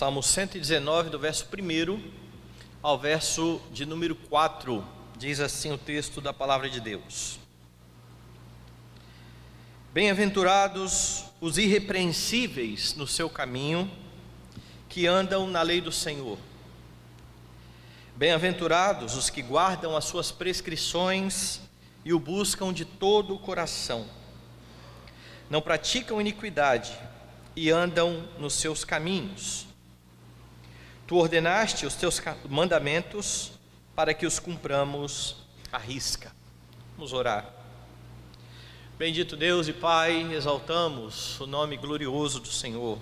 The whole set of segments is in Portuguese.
Salmo 119, do verso 1 ao verso de número 4, diz assim o texto da palavra de Deus: Bem-aventurados os irrepreensíveis no seu caminho, que andam na lei do Senhor. Bem-aventurados os que guardam as suas prescrições e o buscam de todo o coração. Não praticam iniquidade e andam nos seus caminhos. Tu ordenaste os teus mandamentos para que os cumpramos à risca. Vamos orar. Bendito Deus e Pai, exaltamos o nome glorioso do Senhor.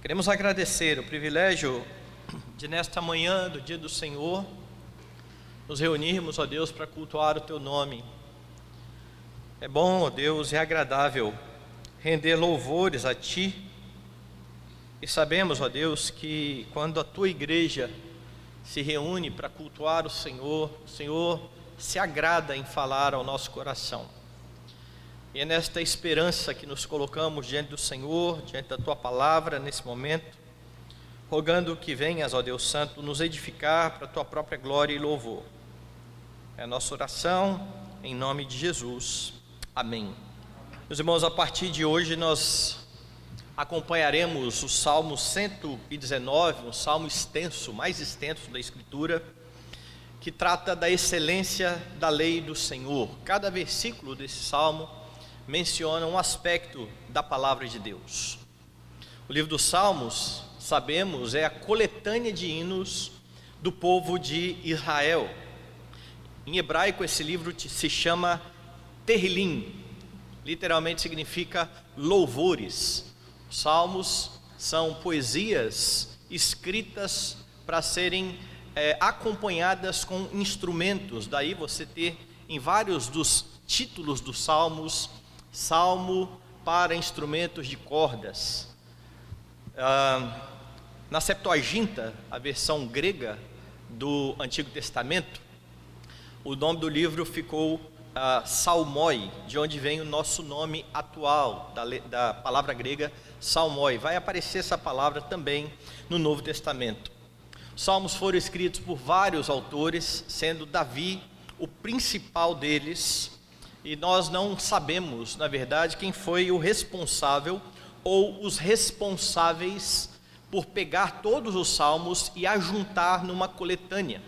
Queremos agradecer o privilégio de nesta manhã do dia do Senhor nos reunirmos, ó Deus, para cultuar o teu nome. É bom, ó Deus, é agradável render louvores a ti. E sabemos, ó Deus, que quando a tua igreja se reúne para cultuar o Senhor, o Senhor se agrada em falar ao nosso coração. E é nesta esperança que nos colocamos diante do Senhor, diante da tua palavra nesse momento, rogando que venhas, ó Deus Santo, nos edificar para a tua própria glória e louvor. É a nossa oração em nome de Jesus. Amém. Meus irmãos, a partir de hoje nós acompanharemos o Salmo 119, um salmo extenso, mais extenso da Escritura, que trata da excelência da lei do Senhor. Cada versículo desse salmo menciona um aspecto da palavra de Deus. O livro dos Salmos, sabemos, é a coletânea de hinos do povo de Israel. Em hebraico, esse livro se chama Terrilim, literalmente significa louvores. Os salmos são poesias escritas para serem é, acompanhadas com instrumentos, daí você ter em vários dos títulos dos salmos salmo para instrumentos de cordas. Ah, na Septuaginta, a versão grega do Antigo Testamento, o nome do livro ficou ah, Salmoi, de onde vem o nosso nome atual, da, da palavra grega Salmoi. Vai aparecer essa palavra também no Novo Testamento. Os salmos foram escritos por vários autores, sendo Davi o principal deles, e nós não sabemos, na verdade, quem foi o responsável ou os responsáveis por pegar todos os salmos e ajuntar numa coletânea.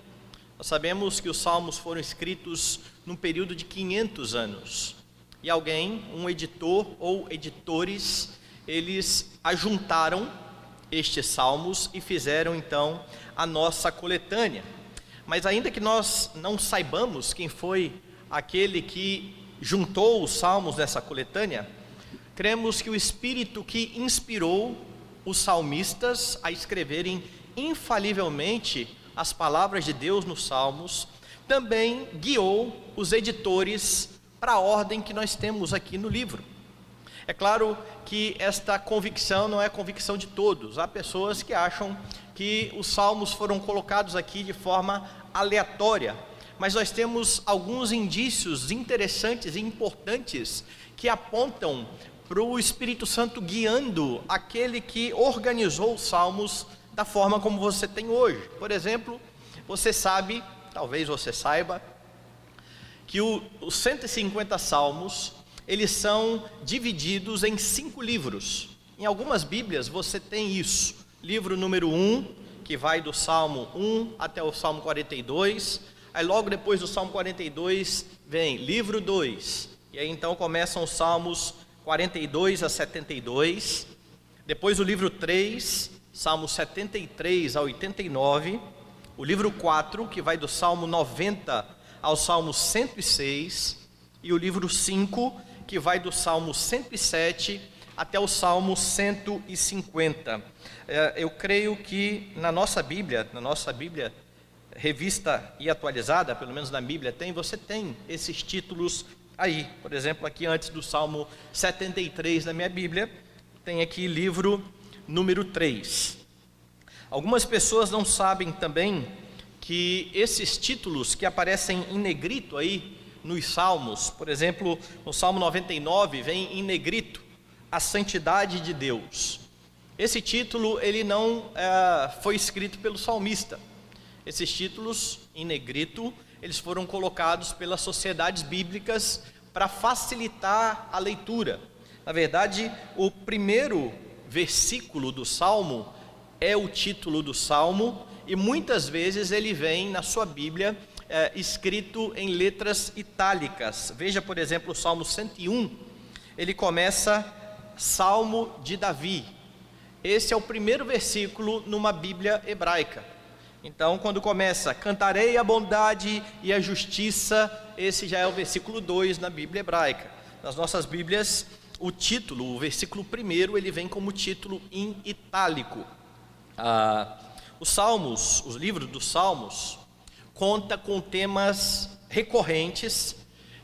Nós sabemos que os salmos foram escritos num período de 500 anos. E alguém, um editor ou editores, eles ajuntaram estes salmos e fizeram então a nossa coletânea. Mas ainda que nós não saibamos quem foi aquele que juntou os salmos nessa coletânea, cremos que o Espírito que inspirou os salmistas a escreverem infalivelmente as palavras de Deus nos salmos, também guiou os editores para a ordem que nós temos aqui no livro. É claro que esta convicção não é convicção de todos. Há pessoas que acham que os salmos foram colocados aqui de forma aleatória, mas nós temos alguns indícios interessantes e importantes que apontam para o Espírito Santo guiando aquele que organizou os salmos da forma como você tem hoje. Por exemplo, você sabe, talvez você saiba, que o, os 150 salmos eles são divididos em cinco livros. Em algumas Bíblias você tem isso. Livro número 1, que vai do Salmo 1 até o Salmo 42. Aí logo depois do Salmo 42 vem livro 2. E aí então começam os Salmos 42 a 72. Depois o livro 3, Salmos 73 a 89. O livro 4, que vai do Salmo 90 ao Salmo 106. E o livro 5, que vai do Salmo 107 até o Salmo 150. É, eu creio que na nossa Bíblia, na nossa Bíblia revista e atualizada, pelo menos na Bíblia tem, você tem esses títulos aí. Por exemplo, aqui antes do Salmo 73 da minha Bíblia, tem aqui livro número 3. Algumas pessoas não sabem também que esses títulos que aparecem em negrito aí nos salmos, por exemplo, no Salmo 99 vem em negrito a santidade de Deus. Esse título ele não é, foi escrito pelo salmista. Esses títulos em negrito eles foram colocados pelas sociedades bíblicas para facilitar a leitura. Na verdade, o primeiro versículo do salmo é o título do salmo e muitas vezes ele vem na sua Bíblia é, escrito em letras itálicas. Veja, por exemplo, o Salmo 101. Ele começa Salmo de Davi. Esse é o primeiro versículo numa Bíblia hebraica. Então, quando começa, cantarei a bondade e a justiça, esse já é o versículo 2 na Bíblia hebraica. Nas nossas Bíblias, o título, o versículo primeiro, ele vem como título em itálico. Ah, os Salmos, os livros dos Salmos, conta com temas recorrentes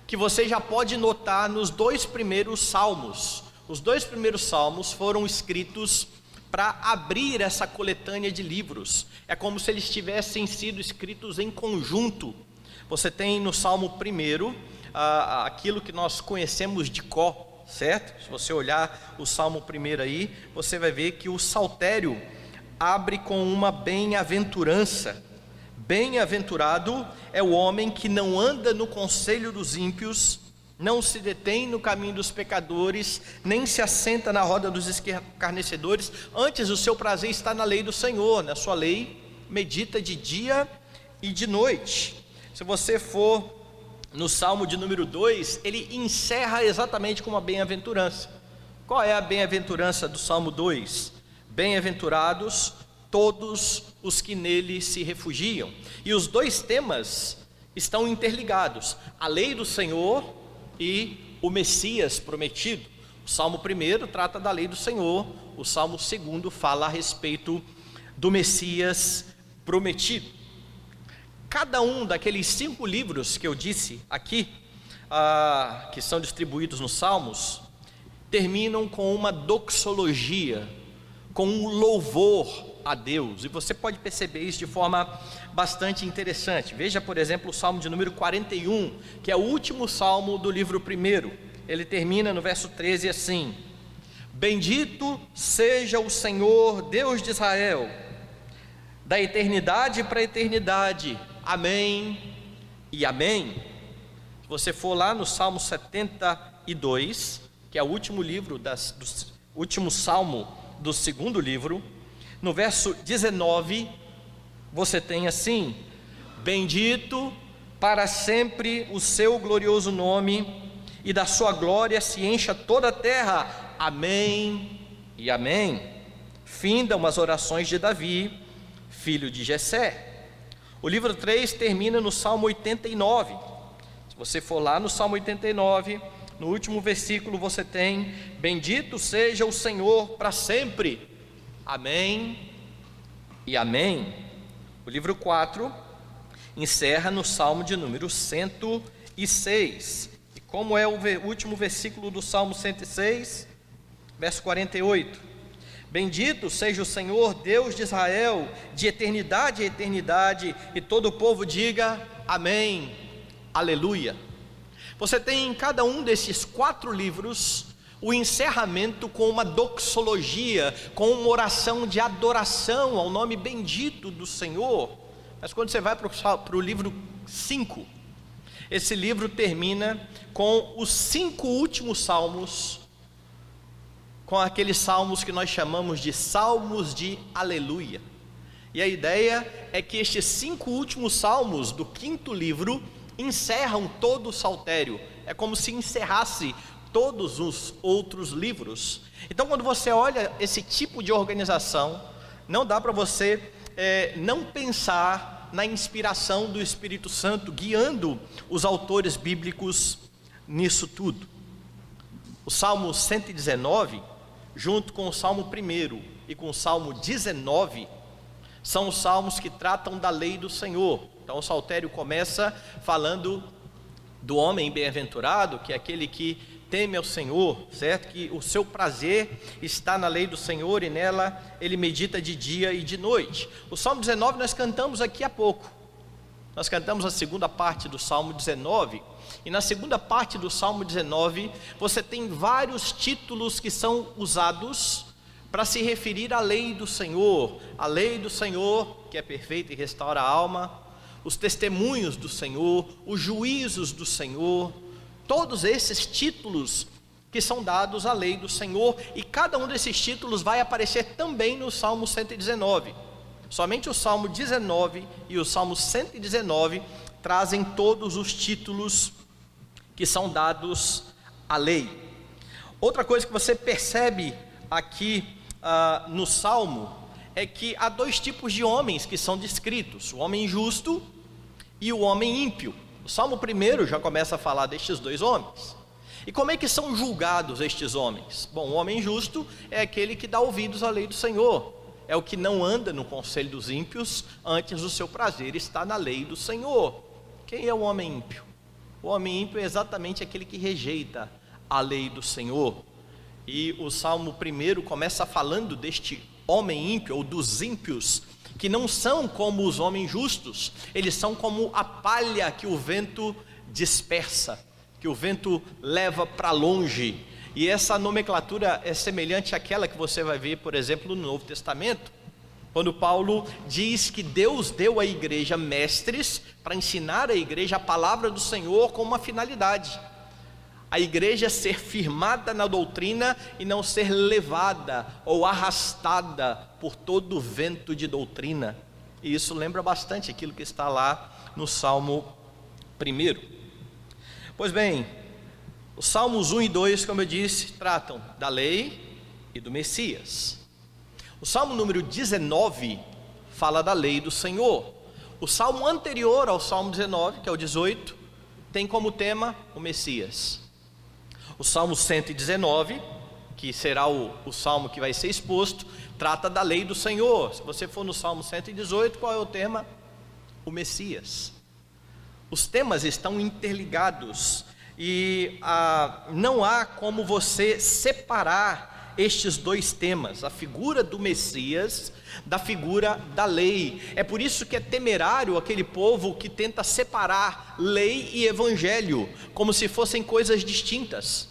que você já pode notar nos dois primeiros salmos. Os dois primeiros salmos foram escritos para abrir essa coletânea de livros. É como se eles tivessem sido escritos em conjunto. Você tem no Salmo 1 ah, aquilo que nós conhecemos de Có, certo? Se você olhar o Salmo 1 aí, você vai ver que o saltério abre com uma bem-aventurança. Bem-aventurado é o homem que não anda no conselho dos ímpios, não se detém no caminho dos pecadores, nem se assenta na roda dos escarnecedores, antes o seu prazer está na lei do Senhor, na sua lei medita de dia e de noite. Se você for no Salmo de número 2, ele encerra exatamente com uma bem-aventurança. Qual é a bem-aventurança do Salmo 2? Bem-aventurados todos os que nele se refugiam. E os dois temas estão interligados: a lei do Senhor e o Messias prometido. O Salmo 1 trata da lei do Senhor, o Salmo 2 fala a respeito do Messias prometido. Cada um daqueles cinco livros que eu disse aqui, ah, que são distribuídos nos Salmos, terminam com uma doxologia, com um louvor a Deus. E você pode perceber isso de forma bastante interessante. Veja, por exemplo, o Salmo de número 41, que é o último salmo do livro primeiro. Ele termina no verso 13 assim: Bendito seja o Senhor, Deus de Israel, da eternidade para a eternidade. Amém e amém. Se você for lá no Salmo 72, que é o último livro das, último salmo do segundo livro, no verso 19, você tem assim: Bendito para sempre o seu glorioso nome, e da sua glória se encha toda a terra. Amém e amém. Findam as orações de Davi, filho de Jessé. O livro 3 termina no Salmo 89. Se você for lá no Salmo 89, no último versículo você tem: Bendito seja o Senhor para sempre. Amém e Amém. O livro 4 encerra no Salmo de número 106. E como é o último versículo do Salmo 106, verso 48. Bendito seja o Senhor, Deus de Israel, de eternidade a eternidade, e todo o povo diga amém, aleluia. Você tem em cada um desses quatro livros o encerramento com uma doxologia, com uma oração de adoração ao nome bendito do Senhor. Mas quando você vai para o livro 5, esse livro termina com os cinco últimos salmos, com aqueles salmos que nós chamamos de salmos de aleluia. E a ideia é que estes cinco últimos salmos do quinto livro encerram todo o saltério. É como se encerrasse todos os outros livros. Então, quando você olha esse tipo de organização, não dá para você é, não pensar na inspiração do Espírito Santo guiando os autores bíblicos nisso tudo. O Salmo 119, junto com o Salmo 1 e com o Salmo 19, são os salmos que tratam da lei do Senhor. Então, o saltério começa falando do homem bem-aventurado, que é aquele que teme ao Senhor, certo? Que o seu prazer está na lei do Senhor e nela ele medita de dia e de noite. O Salmo 19 nós cantamos aqui há pouco. Nós cantamos a segunda parte do Salmo 19, e na segunda parte do Salmo 19, você tem vários títulos que são usados para se referir à lei do Senhor, a lei do Senhor que é perfeita e restaura a alma, os testemunhos do Senhor, os juízos do Senhor, todos esses títulos que são dados à lei do Senhor, e cada um desses títulos vai aparecer também no Salmo 119. Somente o Salmo 19 e o Salmo 119 trazem todos os títulos que são dados à lei. Outra coisa que você percebe aqui uh, no Salmo é que há dois tipos de homens que são descritos: o homem justo e o homem ímpio. O Salmo primeiro já começa a falar destes dois homens. E como é que são julgados estes homens? Bom, o homem justo é aquele que dá ouvidos à lei do Senhor, é o que não anda no conselho dos ímpios, antes o seu prazer está na lei do Senhor. Quem é o homem ímpio? O homem ímpio é exatamente aquele que rejeita a lei do Senhor. E o Salmo primeiro começa falando deste homem ímpio ou dos ímpios, que não são como os homens justos, eles são como a palha que o vento dispersa que o vento leva para longe. E essa nomenclatura é semelhante àquela que você vai ver, por exemplo, no Novo Testamento, quando Paulo diz que Deus deu à igreja mestres para ensinar a igreja a palavra do Senhor com uma finalidade. A igreja ser firmada na doutrina e não ser levada ou arrastada por todo o vento de doutrina. E isso lembra bastante aquilo que está lá no Salmo 1. Pois bem, os Salmos 1 e 2, como eu disse, tratam da lei e do Messias. O Salmo número 19 fala da lei do Senhor. O salmo anterior ao Salmo 19, que é o 18, tem como tema o Messias. O Salmo 119, que será o, o salmo que vai ser exposto, trata da lei do Senhor. Se você for no Salmo 118, qual é o tema? O Messias. Os temas estão interligados e ah, não há como você separar estes dois temas, a figura do Messias da figura da lei. É por isso que é temerário aquele povo que tenta separar lei e evangelho, como se fossem coisas distintas.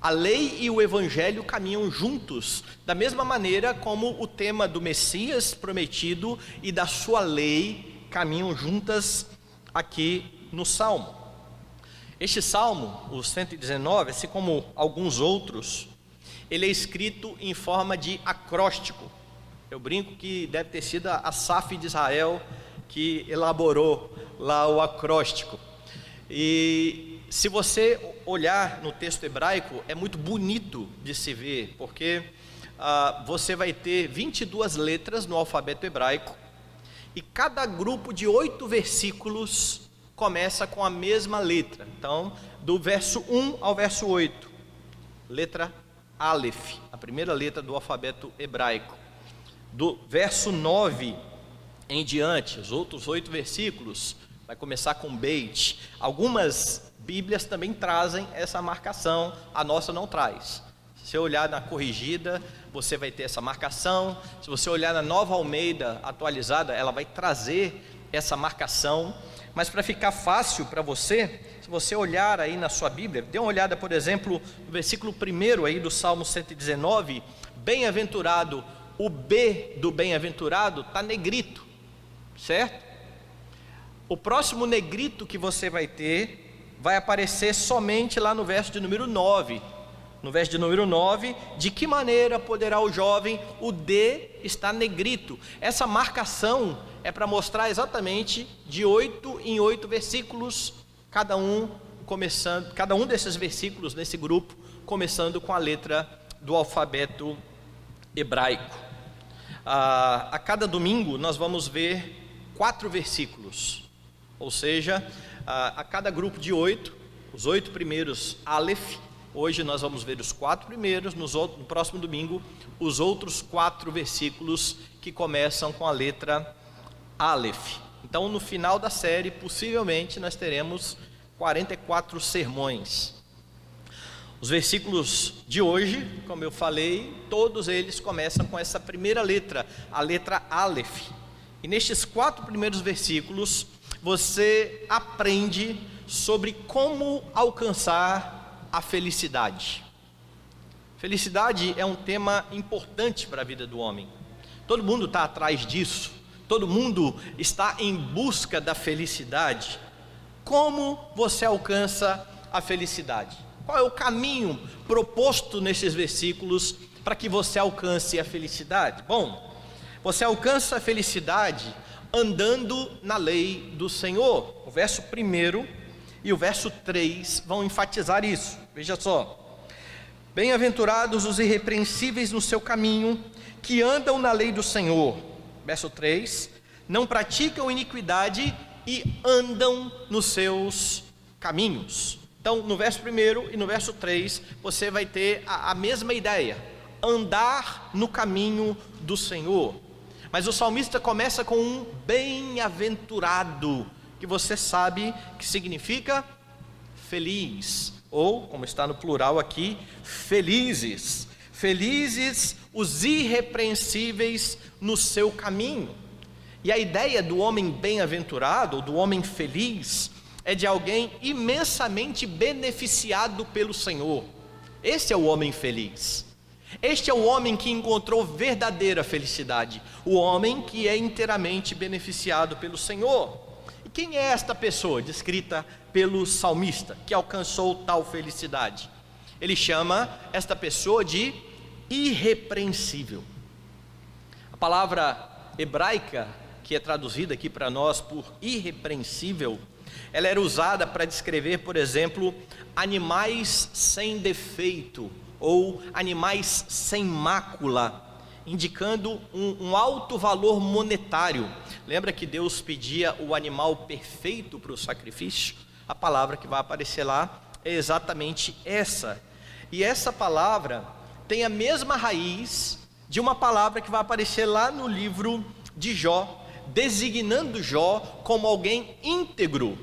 A lei e o evangelho caminham juntos, da mesma maneira como o tema do Messias prometido e da sua lei caminham juntas aqui no Salmo. Este Salmo, o 119, assim como alguns outros, ele é escrito em forma de acróstico. Eu brinco que deve ter sido a SAF de Israel que elaborou lá o acróstico. E se você olhar no texto hebraico, é muito bonito de se ver, porque ah, você vai ter 22 letras no alfabeto hebraico, e cada grupo de oito versículos começa com a mesma letra. Então, do verso 1 ao verso 8, letra Aleph, a primeira letra do alfabeto hebraico. Do verso 9 em diante, os outros oito versículos, vai começar com Beit. Algumas Bíblias também trazem essa marcação, a nossa não traz. Se você olhar na corrigida, você vai ter essa marcação. Se você olhar na nova Almeida atualizada, ela vai trazer essa marcação. Mas para ficar fácil para você, se você olhar aí na sua Bíblia, dê uma olhada, por exemplo, no versículo 1 aí do Salmo 119, bem-aventurado, o B do bem-aventurado está negrito, certo? O próximo negrito que você vai ter vai aparecer somente lá no verso de número 9, no verso de número 9, de que maneira poderá o jovem, o D está negrito. Essa marcação é para mostrar exatamente de oito em oito versículos, cada um começando, cada um desses versículos nesse grupo, começando com a letra do alfabeto hebraico. Ah, a cada domingo nós vamos ver quatro versículos, ou seja, a cada grupo de oito, os oito primeiros Aleph, Hoje nós vamos ver os quatro primeiros, no próximo domingo, os outros quatro versículos que começam com a letra Aleph. Então, no final da série, possivelmente, nós teremos 44 sermões. Os versículos de hoje, como eu falei, todos eles começam com essa primeira letra, a letra Aleph. E nestes quatro primeiros versículos, você aprende sobre como alcançar a felicidade. Felicidade é um tema importante para a vida do homem. Todo mundo está atrás disso, todo mundo está em busca da felicidade. Como você alcança a felicidade? Qual é o caminho proposto nesses versículos para que você alcance a felicidade? Bom, você alcança a felicidade andando na lei do Senhor. O verso 1 e o verso 3 vão enfatizar isso. Veja só. Bem-aventurados os irrepreensíveis no seu caminho, que andam na lei do Senhor. Verso 3: Não praticam iniquidade e andam nos seus caminhos. Então, no verso 1 e no verso 3, você vai ter a, a mesma ideia: andar no caminho do Senhor. Mas o salmista começa com um bem-aventurado, que você sabe que significa feliz ou, como está no plural aqui, felizes. Felizes os irrepreensíveis no seu caminho. E a ideia do homem bem-aventurado, do homem feliz, é de alguém imensamente beneficiado pelo Senhor. Esse é o homem feliz. Este é o homem que encontrou verdadeira felicidade, o homem que é inteiramente beneficiado pelo Senhor. E quem é esta pessoa descrita pelo salmista, que alcançou tal felicidade. Ele chama esta pessoa de irrepreensível. A palavra hebraica, que é traduzida aqui para nós por irrepreensível, ela era usada para descrever, por exemplo, animais sem defeito ou animais sem mácula, indicando um, um, alto valor monetário. Lembra que Deus pedia o animal perfeito para o sacrifício? a palavra que vai aparecer lá é exatamente essa. E essa palavra tem a mesma raiz de uma palavra que vai aparecer lá no livro de Jó, designando Jó como alguém íntegro.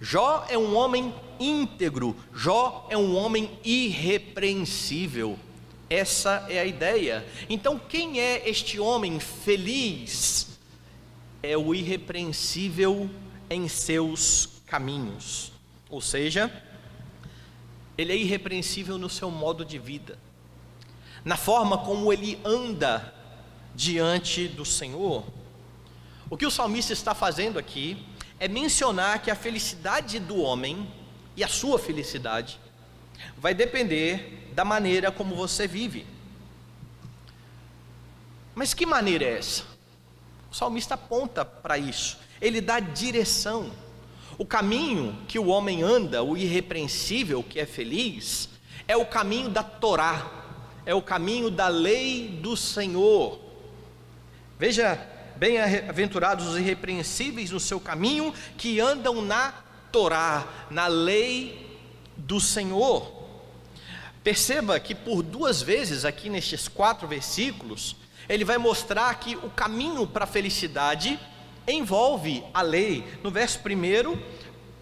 Jó é um homem íntegro, Jó é um homem irrepreensível. Essa é a ideia. Então, quem é este homem feliz? É o irrepreensível em seus caminhos, ou seja, ele é irrepreensível no seu modo de vida, na forma como ele anda diante do Senhor. O que o salmista está fazendo aqui é mencionar que a felicidade do homem e a sua felicidade vai depender da maneira como você vive. Mas que maneira é essa? O salmista aponta para isso, ele dá direção. O caminho que o homem anda, o irrepreensível que é feliz, é o caminho da Torá, é o caminho da lei do Senhor. Veja, bem-aventurados os irrepreensíveis no seu caminho, que andam na Torá, na lei do Senhor. Perceba que por duas vezes aqui nestes quatro versículos, ele vai mostrar que o caminho para a felicidade envolve a lei. No verso 1,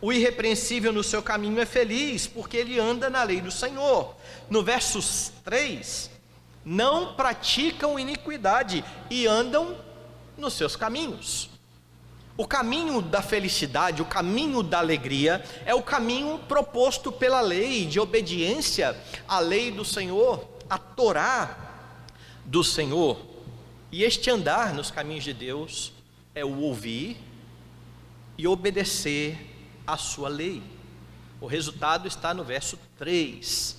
o irrepreensível no seu caminho é feliz, porque ele anda na lei do Senhor. No verso 3, não praticam iniquidade e andam nos seus caminhos. O caminho da felicidade, o caminho da alegria, é o caminho proposto pela lei, de obediência à lei do Senhor, a Torá do Senhor. E este andar nos caminhos de Deus é o ouvir e obedecer a sua lei. O resultado está no verso 3.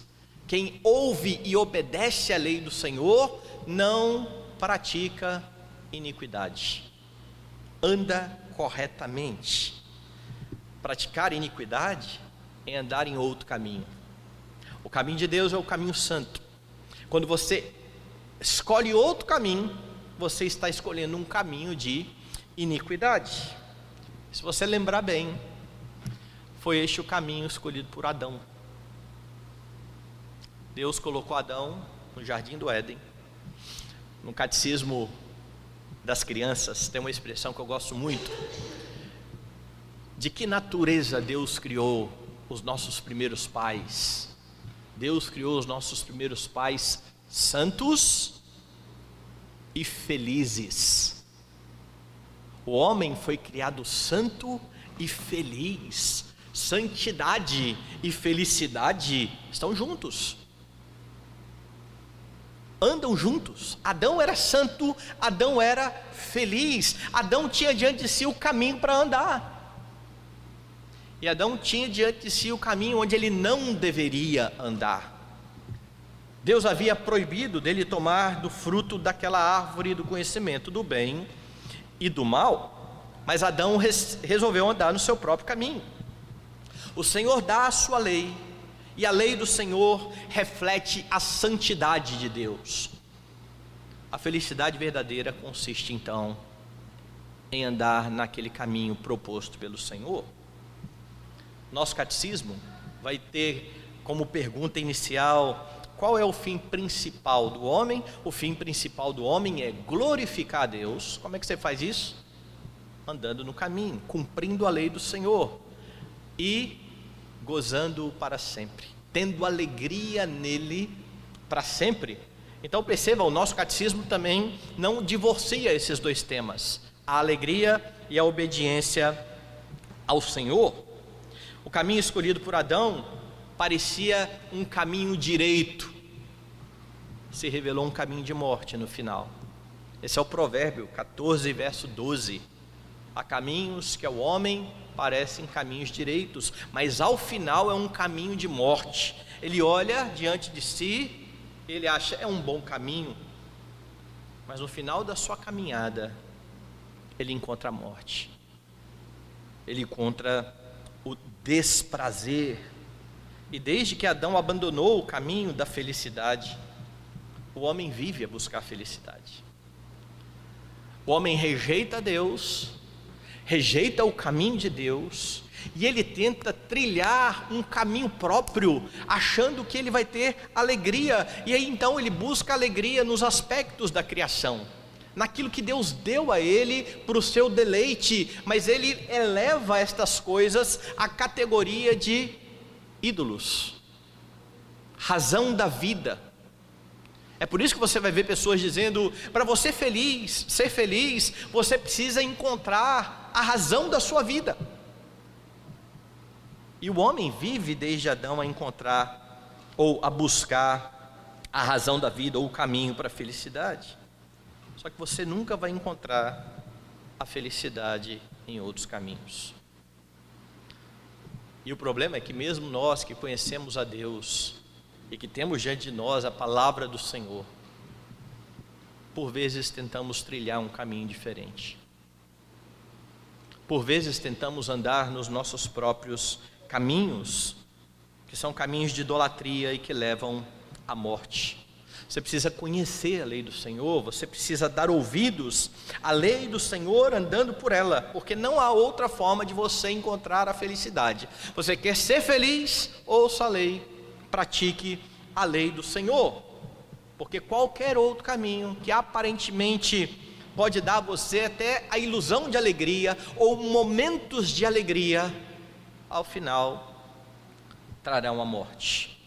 Quem ouve e obedece a lei do Senhor não pratica iniquidade, anda corretamente. Praticar iniquidade é andar em outro caminho. O caminho de Deus é o caminho santo. Quando você escolhe outro caminho, você está escolhendo um caminho de iniquidade. Se você lembrar bem, foi este o caminho escolhido por Adão. Deus colocou Adão no jardim do Éden. No catecismo das crianças tem uma expressão que eu gosto muito. De que natureza Deus criou os nossos primeiros pais? Deus criou os nossos primeiros pais santos e felizes. O homem foi criado santo e feliz. Santidade e felicidade estão juntos. Andam juntos. Adão era santo, Adão era feliz, Adão tinha diante de si o caminho para andar. E Adão tinha diante de si o caminho onde ele não deveria andar. Deus havia proibido dele tomar do fruto daquela árvore do conhecimento do bem e do mal, mas Adão res, resolveu andar no seu próprio caminho. O Senhor dá a sua lei, e a lei do Senhor reflete a santidade de Deus. A felicidade verdadeira consiste então em andar naquele caminho proposto pelo Senhor. Nosso catecismo vai ter como pergunta inicial qual é o fim principal do homem? O fim principal do homem é glorificar a Deus. Como é que você faz isso? Andando no caminho, cumprindo a lei do Senhor e gozando para sempre, tendo alegria nele para sempre. Então perceba, o nosso catecismo também não divorcia esses dois temas, a alegria e a obediência ao Senhor. O caminho escolhido por Adão parecia um caminho direito, se revelou um caminho de morte no final. Esse é o provérbio 14, verso 12. Há caminhos que ao homem parecem caminhos direitos, mas ao final é um caminho de morte. Ele olha diante de si, ele acha é um bom caminho, mas no final da sua caminhada ele encontra a morte. Ele encontra o desprazer. E desde que Adão abandonou o caminho da felicidade, o homem vive a buscar felicidade. O homem rejeita Deus, rejeita o caminho de Deus, e ele tenta trilhar um caminho próprio, achando que ele vai ter alegria, e aí então ele busca alegria nos aspectos da criação, naquilo que Deus deu a ele para o seu deleite, mas ele eleva estas coisas à categoria de ídolos, razão da vida é por isso que você vai ver pessoas dizendo: para você feliz, ser feliz, você precisa encontrar a razão da sua vida. E o homem vive desde Adão a encontrar ou a buscar a razão da vida ou o caminho para a felicidade. Só que você nunca vai encontrar a felicidade em outros caminhos. E o problema é que, mesmo nós que conhecemos a Deus, e que temos diante de nós a palavra do Senhor, por vezes tentamos trilhar um caminho diferente. Por vezes tentamos andar nos nossos próprios caminhos, que são caminhos de idolatria e que levam à morte. Você precisa conhecer a lei do Senhor, você precisa dar ouvidos à lei do Senhor andando por ela, porque não há outra forma de você encontrar a felicidade. Você quer ser feliz, ouça a lei pratique a lei do Senhor, porque qualquer outro caminho que aparentemente pode dar a você até a ilusão de alegria ou momentos de alegria, ao final trarão a morte.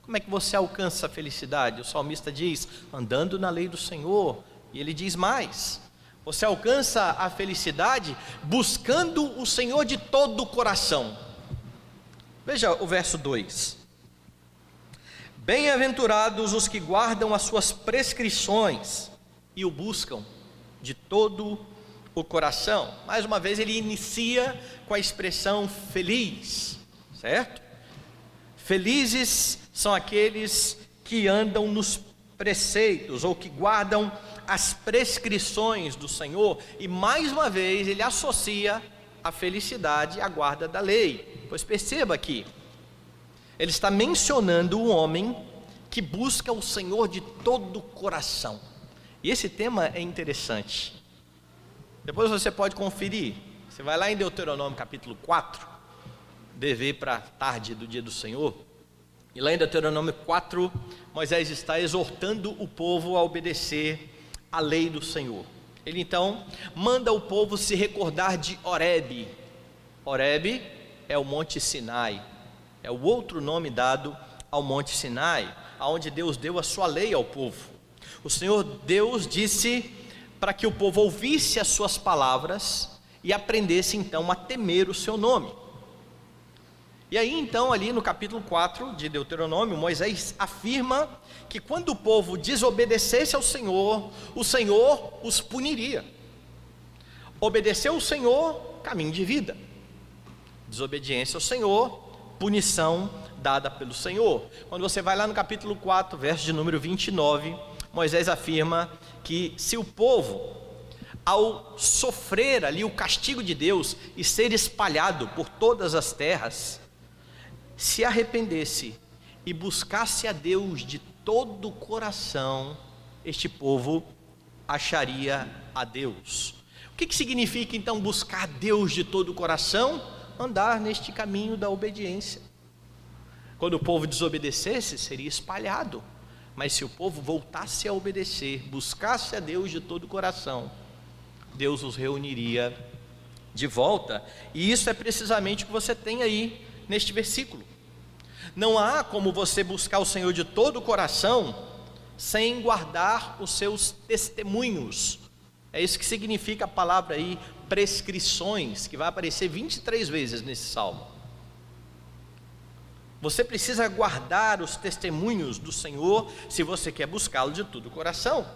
Como é que você alcança a felicidade? O salmista diz: andando na lei do Senhor, e ele diz mais: você alcança a felicidade buscando o Senhor de todo o coração. Veja o verso 2. Bem-aventurados os que guardam as suas prescrições e o buscam de todo o coração. Mais uma vez, ele inicia com a expressão feliz, certo? Felizes são aqueles que andam nos preceitos ou que guardam as prescrições do Senhor, e mais uma vez ele associa a felicidade à guarda da lei. Pois perceba aqui, ele está mencionando o homem que busca o Senhor de todo o coração. E esse tema é interessante. Depois você pode conferir. Você vai lá em Deuteronômio capítulo 4, dever para tarde do dia do Senhor. E lá em Deuteronômio 4, Moisés está exortando o povo a obedecer a lei do Senhor. Ele então manda o povo se recordar de Horebe. Horebe é o Monte Sinai, é o outro nome dado ao Monte Sinai, aonde Deus deu a sua lei ao povo. O Senhor Deus disse para que o povo ouvisse as suas palavras e aprendesse então a temer o seu nome. E aí então, ali no capítulo 4 de Deuteronômio, Moisés afirma que quando o povo desobedecesse ao Senhor, o Senhor os puniria. Obedecer ao Senhor, caminho de vida. Desobediência ao Senhor, punição dada pelo Senhor. Quando você vai lá no capítulo 4, verso de número 29, Moisés afirma que se o povo ao sofrer ali o castigo de Deus e ser espalhado por todas as terras, se arrependesse e buscasse a Deus de todo o coração, este povo acharia a Deus. O que, que significa então buscar Deus de todo o coração? Andar neste caminho da obediência. Quando o povo desobedecesse, seria espalhado. Mas se o povo voltasse a obedecer, buscasse a Deus de todo o coração, Deus os reuniria de volta. E isso é precisamente o que você tem aí neste versículo. Não há como você buscar o Senhor de todo o coração sem guardar os seus testemunhos. É isso que significa a palavra aí, prescrições, que vai aparecer 23 vezes nesse salmo. Você precisa guardar os testemunhos do Senhor se você quer buscá-lo de todo o coração.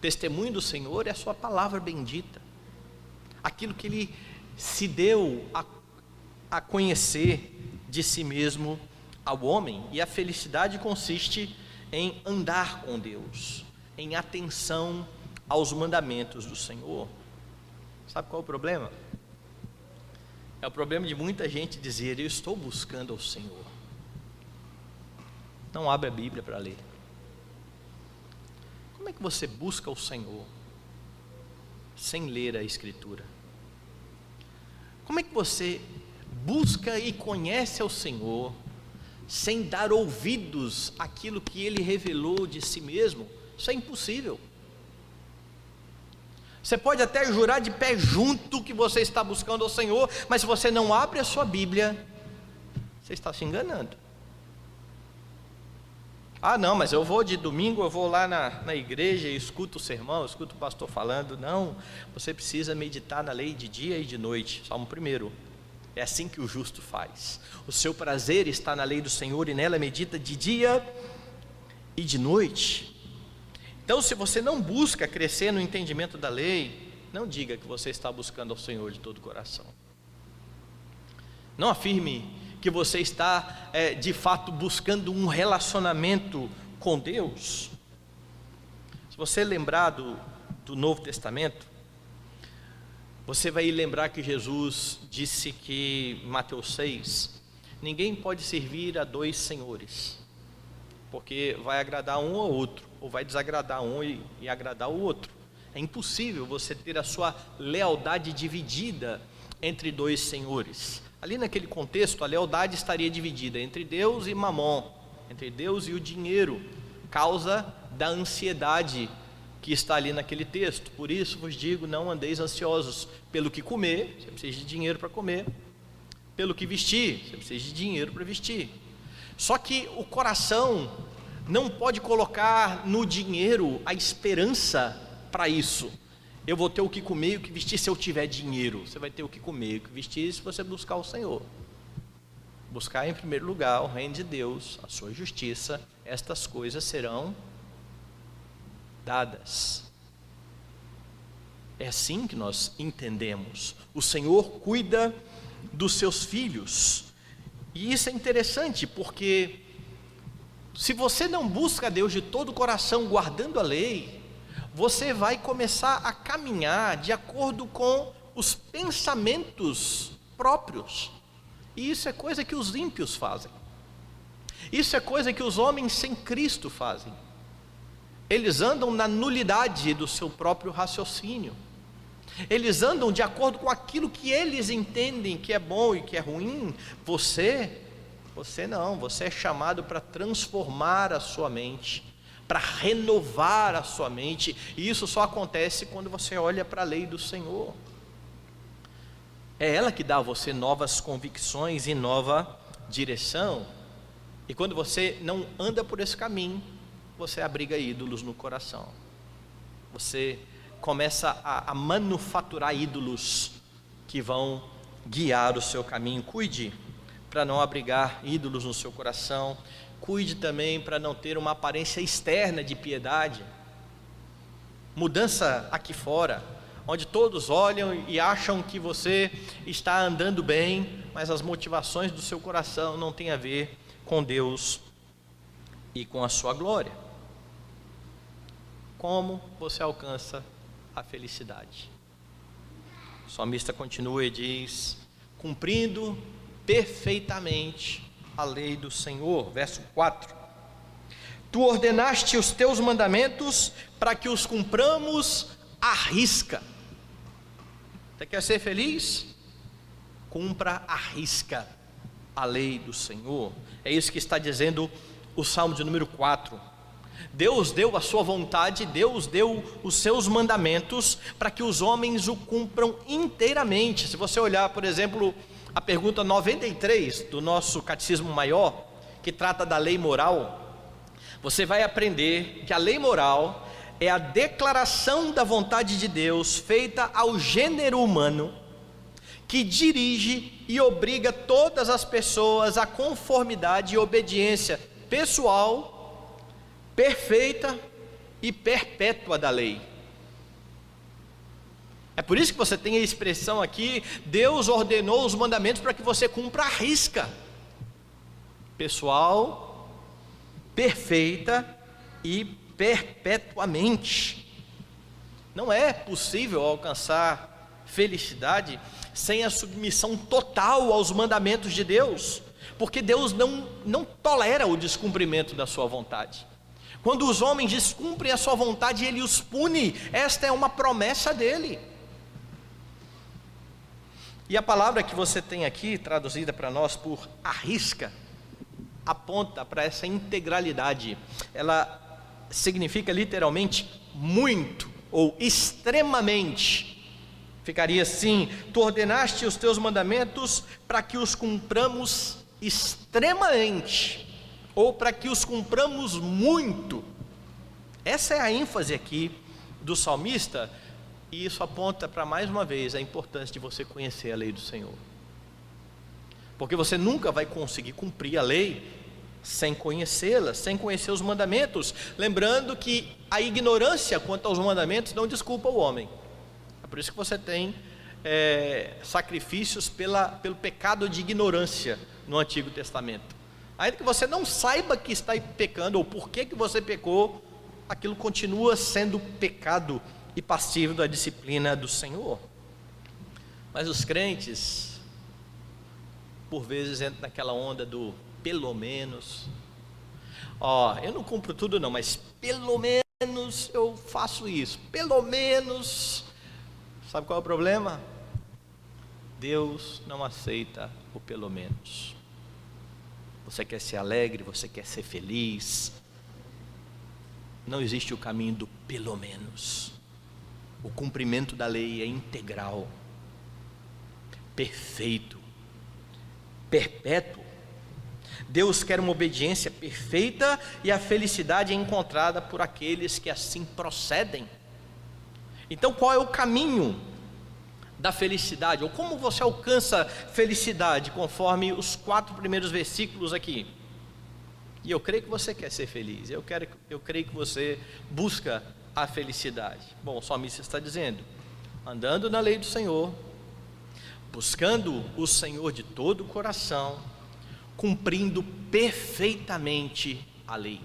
Testemunho do Senhor é a sua palavra bendita, aquilo que ele se deu a, a conhecer de si mesmo ao homem, e a felicidade consiste em andar com Deus, em atenção aos mandamentos do Senhor. Sabe qual é o problema? É o problema de muita gente dizer: Eu estou buscando ao Senhor. Não abre a Bíblia para ler. Como é que você busca o Senhor sem ler a Escritura? Como é que você busca e conhece ao Senhor sem dar ouvidos àquilo que Ele revelou de si mesmo? Isso é impossível. Você pode até jurar de pé junto que você está buscando ao Senhor, mas se você não abre a sua Bíblia, você está se enganando. Ah, não, mas eu vou de domingo, eu vou lá na, na igreja e escuto o sermão, escuto o pastor falando. Não, você precisa meditar na lei de dia e de noite. Salmo primeiro. É assim que o justo faz. O seu prazer está na lei do Senhor e nela medita de dia e de noite. Então, se você não busca crescer no entendimento da lei, não diga que você está buscando ao Senhor de todo o coração. Não afirme que você está é, de fato buscando um relacionamento com Deus. Se você lembrar do, do Novo Testamento, você vai lembrar que Jesus disse que, Mateus 6, ninguém pode servir a dois senhores, porque vai agradar um ou outro, ou vai desagradar um e, e agradar o outro. É impossível você ter a sua lealdade dividida entre dois senhores. Ali naquele contexto, a lealdade estaria dividida entre Deus e Mamon, entre Deus e o dinheiro, causa da ansiedade que está ali naquele texto. Por isso vos digo: não andeis ansiosos pelo que comer, você precisa de dinheiro para comer, pelo que vestir, você precisa de dinheiro para vestir. Só que o coração não pode colocar no dinheiro a esperança para isso. Eu vou ter o que comer e o que vestir se eu tiver dinheiro. Você vai ter o que comer e o que vestir se você buscar o Senhor. Buscar em primeiro lugar o reino de Deus, a sua justiça, estas coisas serão dadas. É assim que nós entendemos. O Senhor cuida dos seus filhos. E isso é interessante, porque se você não busca a Deus de todo o coração, guardando a lei, você vai começar a caminhar de acordo com os pensamentos próprios. E isso é coisa que os ímpios fazem. Isso é coisa que os homens sem Cristo fazem. Eles andam na nulidade do seu próprio raciocínio. Eles andam de acordo com aquilo que eles entendem que é bom e que é ruim. Você, você não, você é chamado para transformar a sua mente para renovar a sua mente, e isso só acontece quando você olha para a lei do Senhor. É ela que dá a você novas convicções e nova direção. E quando você não anda por esse caminho, você abriga ídolos no coração. Você começa a, a manufaturar ídolos que vão guiar o seu caminho. Cuide para não abrigar ídolos no seu coração. Cuide também para não ter uma aparência externa de piedade. Mudança aqui fora, onde todos olham e acham que você está andando bem, mas as motivações do seu coração não têm a ver com Deus e com a sua glória. Como você alcança a felicidade? O salmista continua e diz: cumprindo perfeitamente a lei do Senhor. Verso 4. Tu ordenaste os teus mandamentos para que os cumpramos à risca. Você quer ser feliz? Cumpra à risca a lei do Senhor. É isso que está dizendo o Salmo de número 4. Deus deu a sua vontade, Deus deu os seus mandamentos para que os homens o cumpram inteiramente. Se você olhar, por exemplo, a pergunta 93 do nosso Catecismo Maior, que trata da lei moral, você vai aprender que a lei moral é a declaração da vontade de Deus feita ao gênero humano, que dirige e obriga todas as pessoas à conformidade e obediência pessoal, perfeita e perpétua da lei. É por isso que você tem a expressão aqui: Deus ordenou os mandamentos para que você cumpra a risca. Pessoal, perfeita e perpetuamente. Não é possível alcançar felicidade sem a submissão total aos mandamentos de Deus, porque Deus não, não tolera o descumprimento da sua vontade. Quando os homens descumprem a sua vontade, ele os pune, esta é uma promessa dele. E a palavra que você tem aqui, traduzida para nós por arrisca, aponta para essa integralidade. Ela significa literalmente muito ou extremamente. Ficaria assim: Tu ordenaste os teus mandamentos para que os cumpramos extremamente, ou para que os cumpramos muito. Essa é a ênfase aqui do salmista e isso aponta para mais uma vez a importância de você conhecer a lei do Senhor. Porque você nunca vai conseguir cumprir a lei sem conhecê-la, sem conhecer os mandamentos. Lembrando que a ignorância quanto aos mandamentos não desculpa o homem. É por isso que você tem é, sacrifícios pela, pelo pecado de ignorância no Antigo Testamento. Ainda que você não saiba que está pecando ou por que, que você pecou, aquilo continua sendo pecado e passivo da disciplina do Senhor. Mas os crentes, por vezes, entram naquela onda do pelo menos. Ó, eu não cumpro tudo não, mas pelo menos eu faço isso. Pelo menos. Sabe qual é o problema? Deus não aceita o pelo menos. Você quer ser alegre, você quer ser feliz. Não existe o caminho do pelo menos. O cumprimento da lei é integral, perfeito, perpétuo. Deus quer uma obediência perfeita e a felicidade é encontrada por aqueles que assim procedem. Então, qual é o caminho da felicidade? Ou como você alcança felicidade, conforme os quatro primeiros versículos aqui? E eu creio que você quer ser feliz, eu, quero, eu creio que você busca a felicidade? Bom, o salmista está dizendo: andando na lei do Senhor, buscando o Senhor de todo o coração, cumprindo perfeitamente a lei.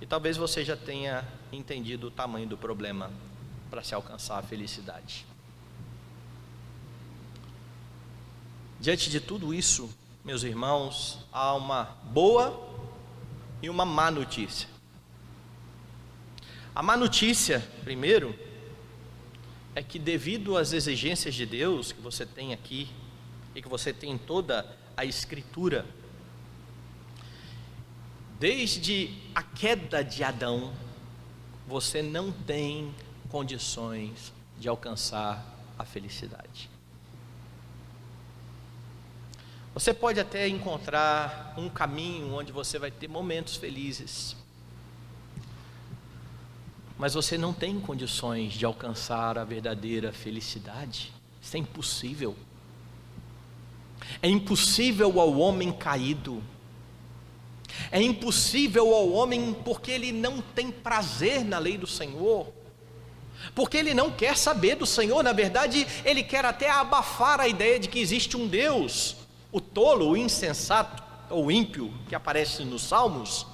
E talvez você já tenha entendido o tamanho do problema para se alcançar a felicidade. Diante de tudo isso, meus irmãos, há uma boa e uma má notícia. A má notícia, primeiro, é que devido às exigências de Deus que você tem aqui e que você tem em toda a Escritura, desde a queda de Adão, você não tem condições de alcançar a felicidade. Você pode até encontrar um caminho onde você vai ter momentos felizes, mas você não tem condições de alcançar a verdadeira felicidade. Isso é impossível. É impossível ao homem caído. É impossível ao homem porque ele não tem prazer na lei do Senhor. Porque ele não quer saber do Senhor, na verdade, ele quer até abafar a ideia de que existe um Deus. O tolo, o insensato, ou ímpio que aparece nos Salmos,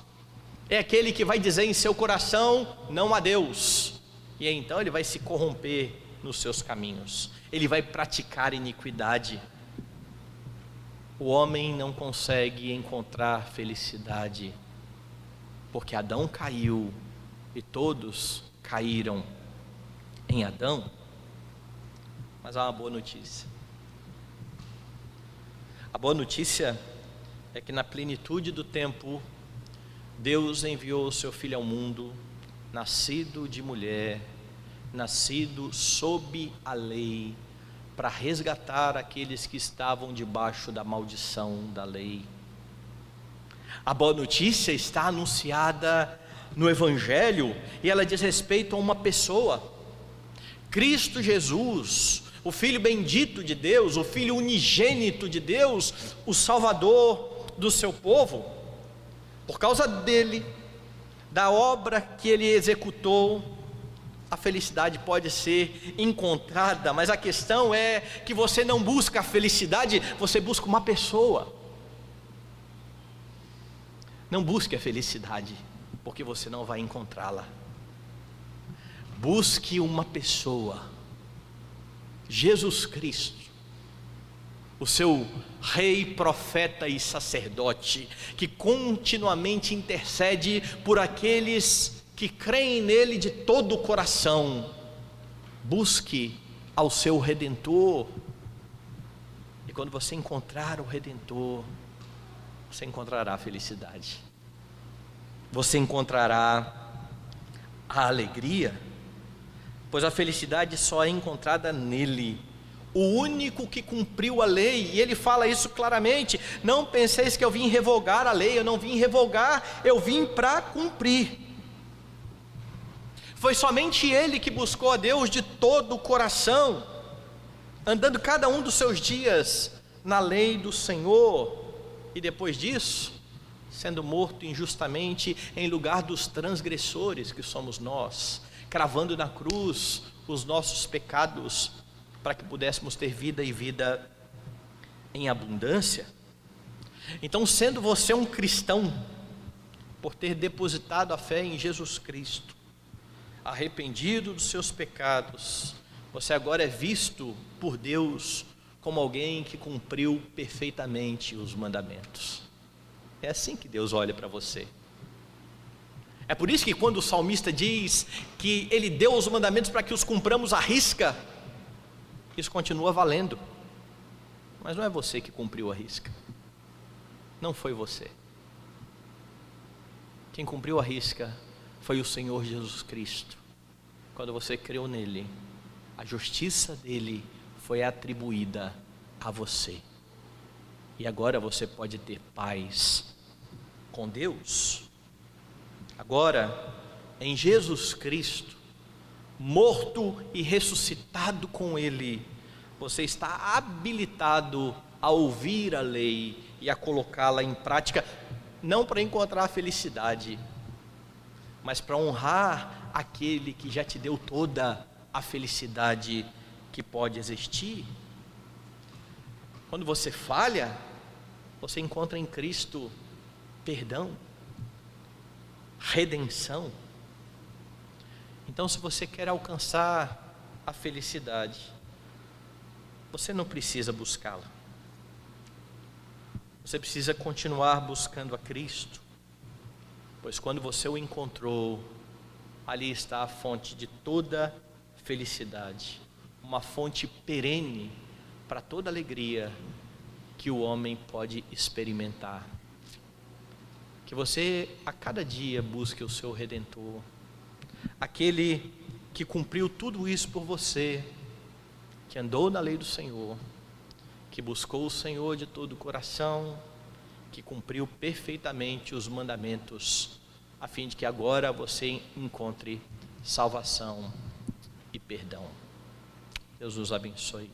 é aquele que vai dizer em seu coração: não há Deus. E então ele vai se corromper nos seus caminhos, ele vai praticar iniquidade. O homem não consegue encontrar felicidade, porque Adão caiu e todos caíram em Adão. Mas há uma boa notícia. A boa notícia é que na plenitude do tempo, Deus enviou o seu filho ao mundo, nascido de mulher, nascido sob a lei, para resgatar aqueles que estavam debaixo da maldição da lei. A boa notícia está anunciada no Evangelho e ela diz respeito a uma pessoa, Cristo Jesus, o Filho bendito de Deus, o Filho unigênito de Deus, o Salvador do seu povo, por causa dele, da obra que ele executou, a felicidade pode ser encontrada, mas a questão é que você não busca a felicidade, você busca uma pessoa. Não busque a felicidade, porque você não vai encontrá-la. Busque uma pessoa, Jesus Cristo o seu rei, profeta e sacerdote, que continuamente intercede por aqueles que creem nele de todo o coração. Busque ao seu redentor. E quando você encontrar o redentor, você encontrará a felicidade. Você encontrará a alegria, pois a felicidade só é encontrada nele o único que cumpriu a lei, e ele fala isso claramente: não penseis que eu vim revogar a lei, eu não vim revogar, eu vim para cumprir. Foi somente ele que buscou a Deus de todo o coração, andando cada um dos seus dias na lei do Senhor, e depois disso, sendo morto injustamente em lugar dos transgressores que somos nós, cravando na cruz os nossos pecados para que pudéssemos ter vida e vida em abundância. Então, sendo você um cristão, por ter depositado a fé em Jesus Cristo, arrependido dos seus pecados, você agora é visto por Deus como alguém que cumpriu perfeitamente os mandamentos. É assim que Deus olha para você. É por isso que quando o salmista diz que ele deu os mandamentos para que os cumpramos à risca, isso continua valendo. Mas não é você que cumpriu a risca. Não foi você. Quem cumpriu a risca foi o Senhor Jesus Cristo. Quando você creu nele, a justiça dele foi atribuída a você. E agora você pode ter paz com Deus. Agora, em Jesus Cristo, morto e ressuscitado com Ele, você está habilitado a ouvir a lei e a colocá-la em prática, não para encontrar a felicidade, mas para honrar aquele que já te deu toda a felicidade que pode existir. Quando você falha, você encontra em Cristo perdão, redenção então, se você quer alcançar a felicidade, você não precisa buscá-la. Você precisa continuar buscando a Cristo, pois quando você o encontrou, ali está a fonte de toda felicidade, uma fonte perene para toda alegria que o homem pode experimentar. Que você a cada dia busque o seu redentor aquele que cumpriu tudo isso por você, que andou na lei do Senhor, que buscou o Senhor de todo o coração, que cumpriu perfeitamente os mandamentos, a fim de que agora você encontre salvação e perdão. Deus nos abençoe.